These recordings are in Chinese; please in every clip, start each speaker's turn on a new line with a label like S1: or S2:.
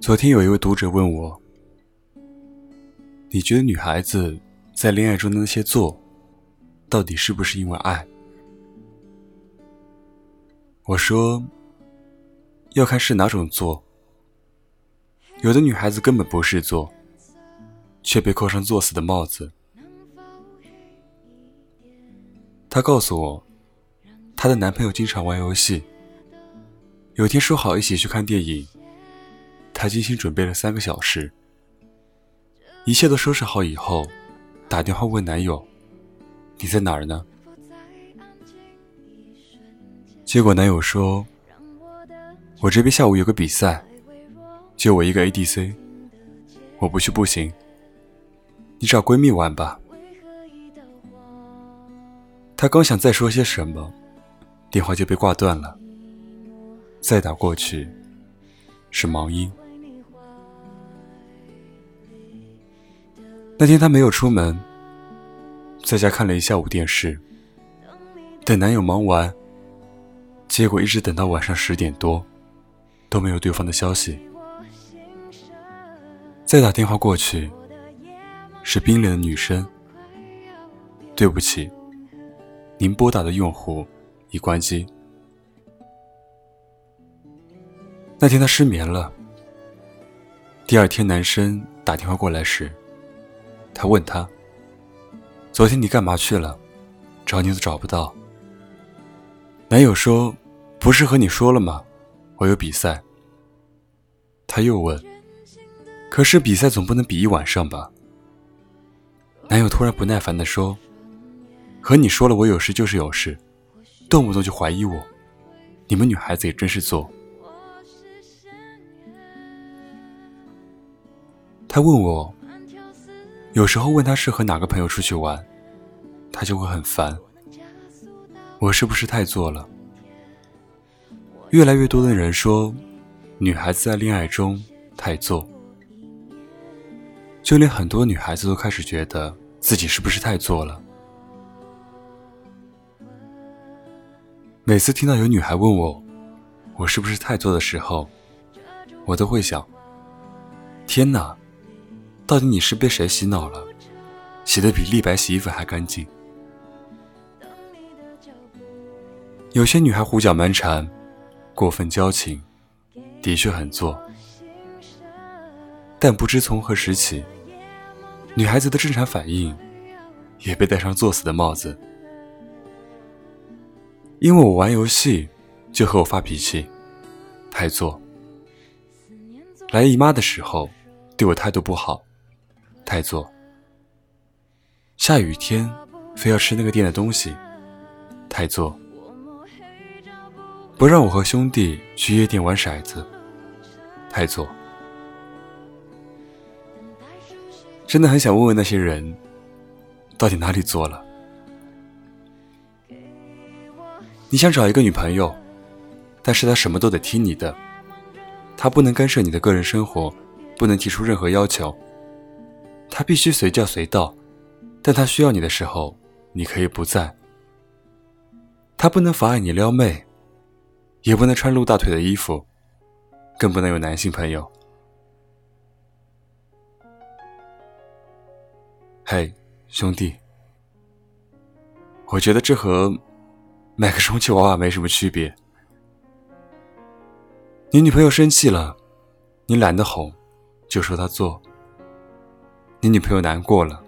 S1: 昨天有一位读者问我：“你觉得女孩子在恋爱中的那些做，到底是不是因为爱？”我说：“要看是哪种做。有的女孩子根本不是做，却被扣上作死的帽子。”她告诉我，她的男朋友经常玩游戏。有天说好一起去看电影。她精心准备了三个小时，一切都收拾好以后，打电话问男友：“你在哪儿呢？”结果男友说：“我这边下午有个比赛，就我一个 ADC，我不去不行。你找闺蜜玩吧。”她刚想再说些什么，电话就被挂断了。再打过去，是忙音。那天她没有出门，在家看了一下午电视，等男友忙完，结果一直等到晚上十点多，都没有对方的消息。再打电话过去，是冰冷的女声：“对不起，您拨打的用户已关机。”那天她失眠了，第二天男生打电话过来时。他问他：“昨天你干嘛去了？找你都找不到。”男友说：“不是和你说了吗？我有比赛。”他又问：“可是比赛总不能比一晚上吧？”男友突然不耐烦地说：“和你说了，我有事就是有事，动不动就怀疑我。你们女孩子也真是作。”他问我。有时候问他是和哪个朋友出去玩，他就会很烦。我是不是太作了？越来越多的人说，女孩子在恋爱中太作，就连很多女孩子都开始觉得自己是不是太作了。每次听到有女孩问我，我是不是太作的时候，我都会想：天哪！到底你是被谁洗脑了？洗的比立白洗衣粉还干净。有些女孩胡搅蛮缠，过分矫情，的确很作。但不知从何时起，女孩子的正常反应也被戴上作死的帽子。因为我玩游戏就和我发脾气，太作。来姨妈的时候对我态度不好。太作，下雨天非要吃那个店的东西，太作，不让我和兄弟去夜店玩骰子，太作。真的很想问问那些人，到底哪里做了？你想找一个女朋友，但是她什么都得听你的，她不能干涉你的个人生活，不能提出任何要求。他必须随叫随到，但他需要你的时候，你可以不在。他不能妨碍你撩妹，也不能穿露大腿的衣服，更不能有男性朋友。嘿，兄弟，我觉得这和买个充气娃娃没什么区别。你女朋友生气了，你懒得哄，就说她作。你女朋友难过了，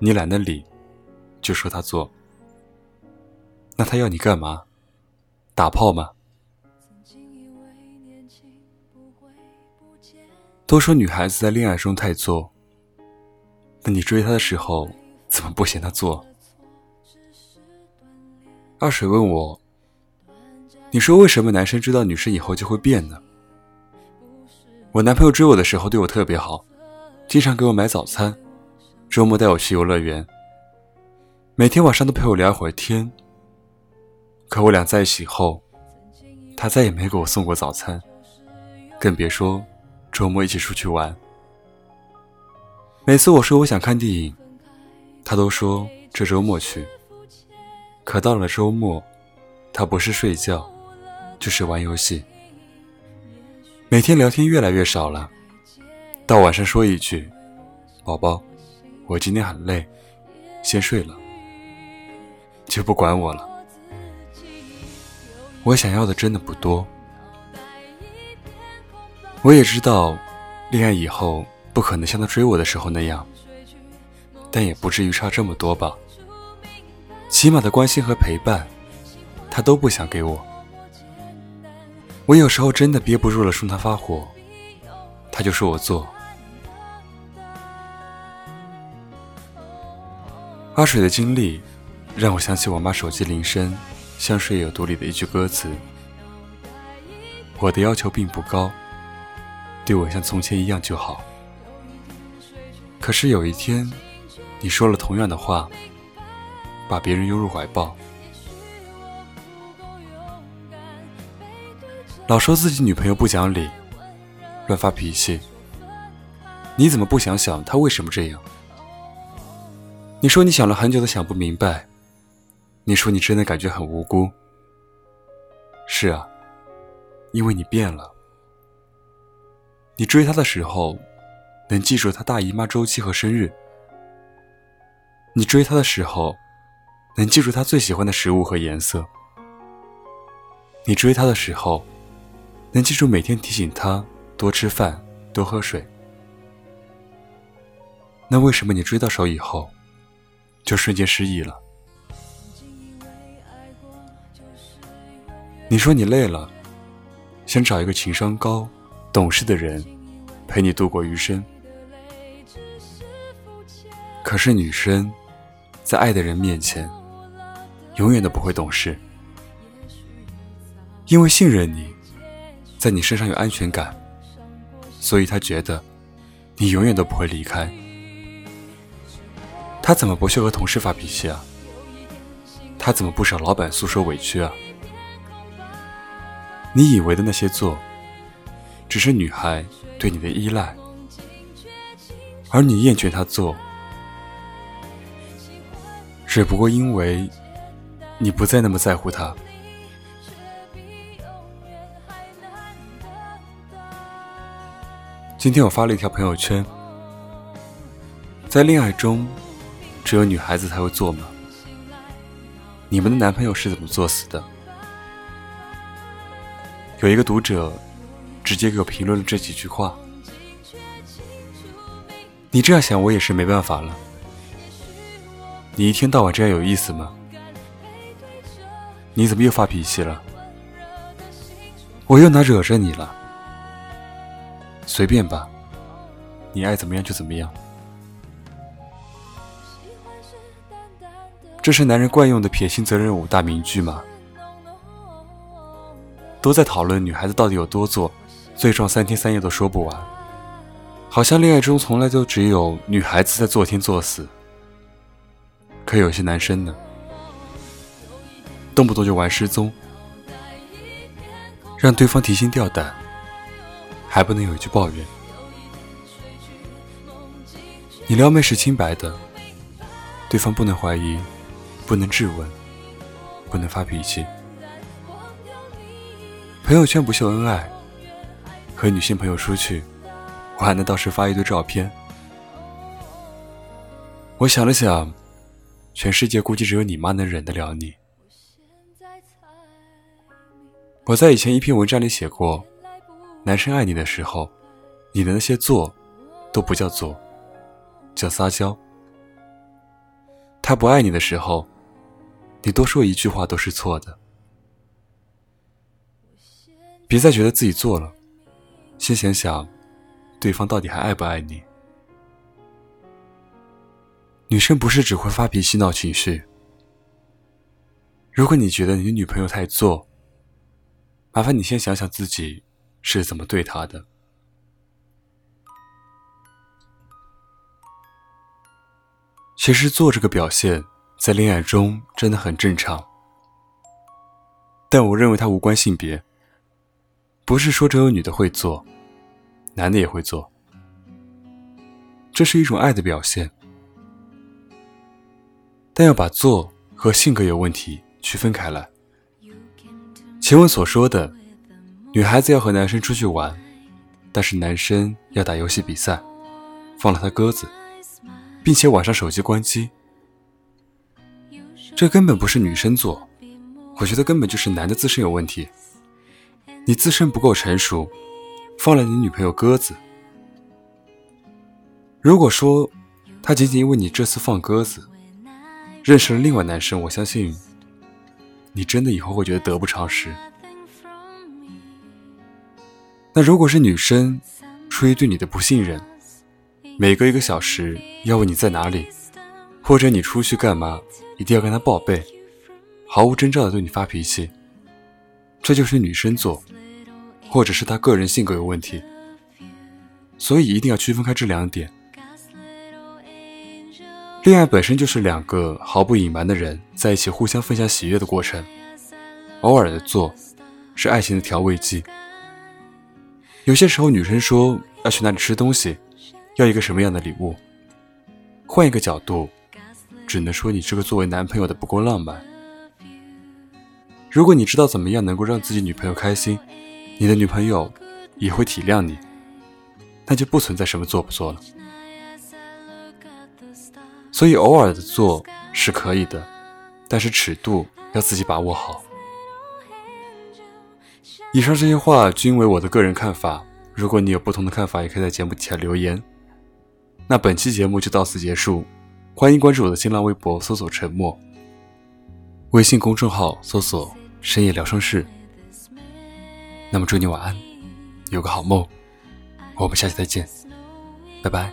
S1: 你懒得理，就说她做。那她要你干嘛？打炮吗？都说女孩子在恋爱中太作，那你追她的时候怎么不嫌她作？二水问我，你说为什么男生追到女生以后就会变呢？我男朋友追我的时候对我特别好。经常给我买早餐，周末带我去游乐园，每天晚上都陪我聊会儿天。可我俩在一起后，他再也没给我送过早餐，更别说周末一起出去玩。每次我说我想看电影，他都说这周末去。可到了周末，他不是睡觉，就是玩游戏。每天聊天越来越少了，到晚上说一句：“宝宝，我今天很累，先睡了。”就不管我了。我想要的真的不多，我也知道，恋爱以后不可能像他追我的时候那样，但也不至于差这么多吧。起码的关心和陪伴，他都不想给我。我有时候真的憋不住了，冲他发火，他就说我做。阿水的经历，让我想起我妈手机铃声。像《睡有毒》里的一句歌词：“我的要求并不高，对我像从前一样就好。”可是有一天，你说了同样的话，把别人拥入怀抱。老说自己女朋友不讲理，乱发脾气，你怎么不想想她为什么这样？你说你想了很久都想不明白。你说你真的感觉很无辜，是啊，因为你变了。你追他的时候，能记住他大姨妈周期和生日；你追他的时候，能记住他最喜欢的食物和颜色；你追他的时候，能记住每天提醒他多吃饭、多喝水。那为什么你追到手以后，就瞬间失忆了？你说你累了，想找一个情商高、懂事的人陪你度过余生。可是女生在爱的人面前，永远都不会懂事，因为信任你，在你身上有安全感，所以她觉得你永远都不会离开。他怎么不去和同事发脾气啊？他怎么不找老板诉说委屈啊？你以为的那些做，只是女孩对你的依赖，而你厌倦她做，只不过因为你不再那么在乎她。今天我发了一条朋友圈，在恋爱中，只有女孩子才会做吗？你们的男朋友是怎么作死的？有一个读者直接给我评论了这几句话。你这样想，我也是没办法了。你一天到晚这样有意思吗？你怎么又发脾气了？我又哪惹着你了？随便吧，你爱怎么样就怎么样。这是男人惯用的撇清责任五大名句吗？都在讨论女孩子到底有多作，罪状三天三夜都说不完。好像恋爱中从来都只有女孩子在作天作死，可有些男生呢，动不动就玩失踪，让对方提心吊胆，还不能有一句抱怨。你撩妹是清白的，对方不能怀疑，不能质问，不能发脾气。朋友圈不秀恩爱，和女性朋友出去，我还能到时发一堆照片。我想了想，全世界估计只有你妈能忍得了你。我在以前一篇文章里写过，男生爱你的时候，你的那些做，都不叫做，叫撒娇。他不爱你的时候，你多说一句话都是错的。别再觉得自己做了，先想想，对方到底还爱不爱你。女生不是只会发脾气闹情绪。如果你觉得你女朋友太做，麻烦你先想想自己是怎么对她的。其实做这个表现在恋爱中真的很正常，但我认为它无关性别。不是说只有女的会做，男的也会做，这是一种爱的表现。但要把做和性格有问题区分开来。前文所说的，女孩子要和男生出去玩，但是男生要打游戏比赛，放了他鸽子，并且晚上手机关机。这根本不是女生做，我觉得根本就是男的自身有问题。你自身不够成熟，放了你女朋友鸽子。如果说他仅仅因为你这次放鸽子，认识了另外男生，我相信你真的以后会觉得得不偿失。那如果是女生出于对你的不信任，每隔一个小时要问你在哪里，或者你出去干嘛？一定要跟他报备，毫无征兆的对你发脾气，这就是女生做，或者是她个人性格有问题。所以一定要区分开这两点。恋爱本身就是两个毫不隐瞒的人在一起互相分享喜悦的过程，偶尔的做是爱情的调味剂。有些时候女生说要去哪里吃东西，要一个什么样的礼物，换一个角度。只能说你这个作为男朋友的不够浪漫。如果你知道怎么样能够让自己女朋友开心，你的女朋友也会体谅你，那就不存在什么做不做了。所以偶尔的做是可以的，但是尺度要自己把握好。以上这些话均为我的个人看法，如果你有不同的看法，也可以在节目底下留言。那本期节目就到此结束。欢迎关注我的新浪微博，搜索“沉默”；微信公众号搜索“深夜疗伤室”。那么祝你晚安，有个好梦，我们下期再见，拜拜。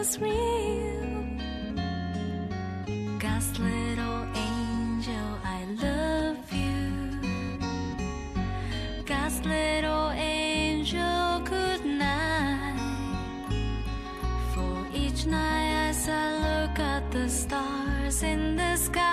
S2: Was real. God's little angel, I love you. God's little angel, good night. For each night as I look at the stars in the sky,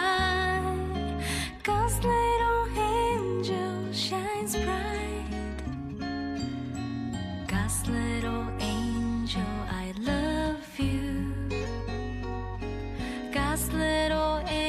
S2: last little